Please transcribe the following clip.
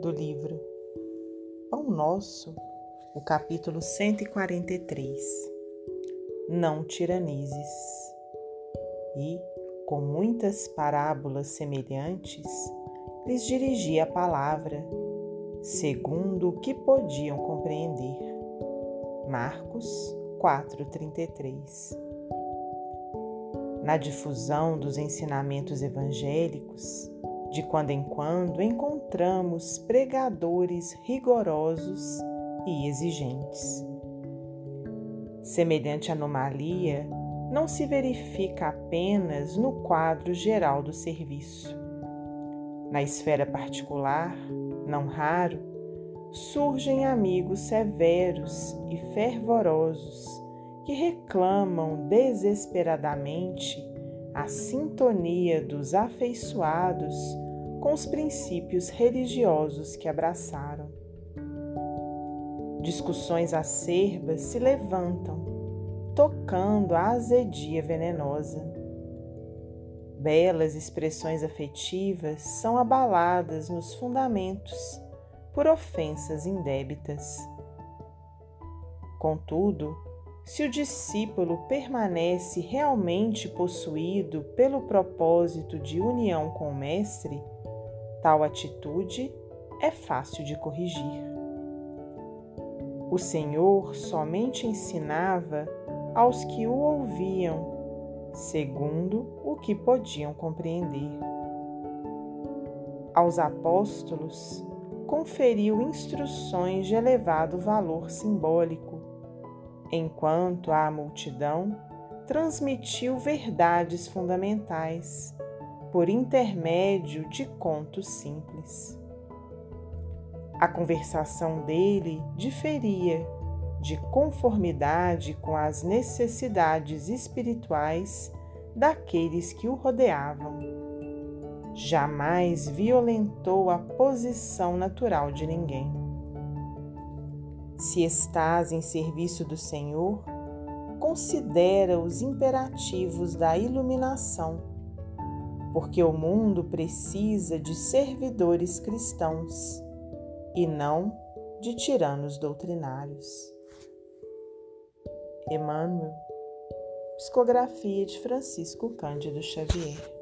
do livro Pão Nosso, o capítulo 143. Não tiranizes. E, com muitas parábolas semelhantes, lhes dirigia a palavra, segundo o que podiam compreender. Marcos 4:33. Na difusão dos ensinamentos evangélicos, de quando em quando encontramos pregadores rigorosos e exigentes. Semelhante anomalia não se verifica apenas no quadro geral do serviço. Na esfera particular, não raro, surgem amigos severos e fervorosos que reclamam desesperadamente a sintonia dos afeiçoados com os princípios religiosos que abraçaram. Discussões acerbas se levantam, tocando a azedia venenosa. Belas expressões afetivas são abaladas nos fundamentos por ofensas indébitas. Contudo, se o discípulo permanece realmente possuído pelo propósito de união com o Mestre, tal atitude é fácil de corrigir. O Senhor somente ensinava aos que o ouviam, segundo o que podiam compreender. Aos apóstolos, conferiu instruções de elevado valor simbólico enquanto à multidão transmitiu verdades fundamentais por intermédio de contos simples. A conversação dele diferia de conformidade com as necessidades espirituais daqueles que o rodeavam. Jamais violentou a posição natural de ninguém. Se estás em serviço do Senhor, considera os imperativos da iluminação, porque o mundo precisa de servidores cristãos e não de tiranos doutrinários. Emmanuel, Psicografia de Francisco Cândido Xavier.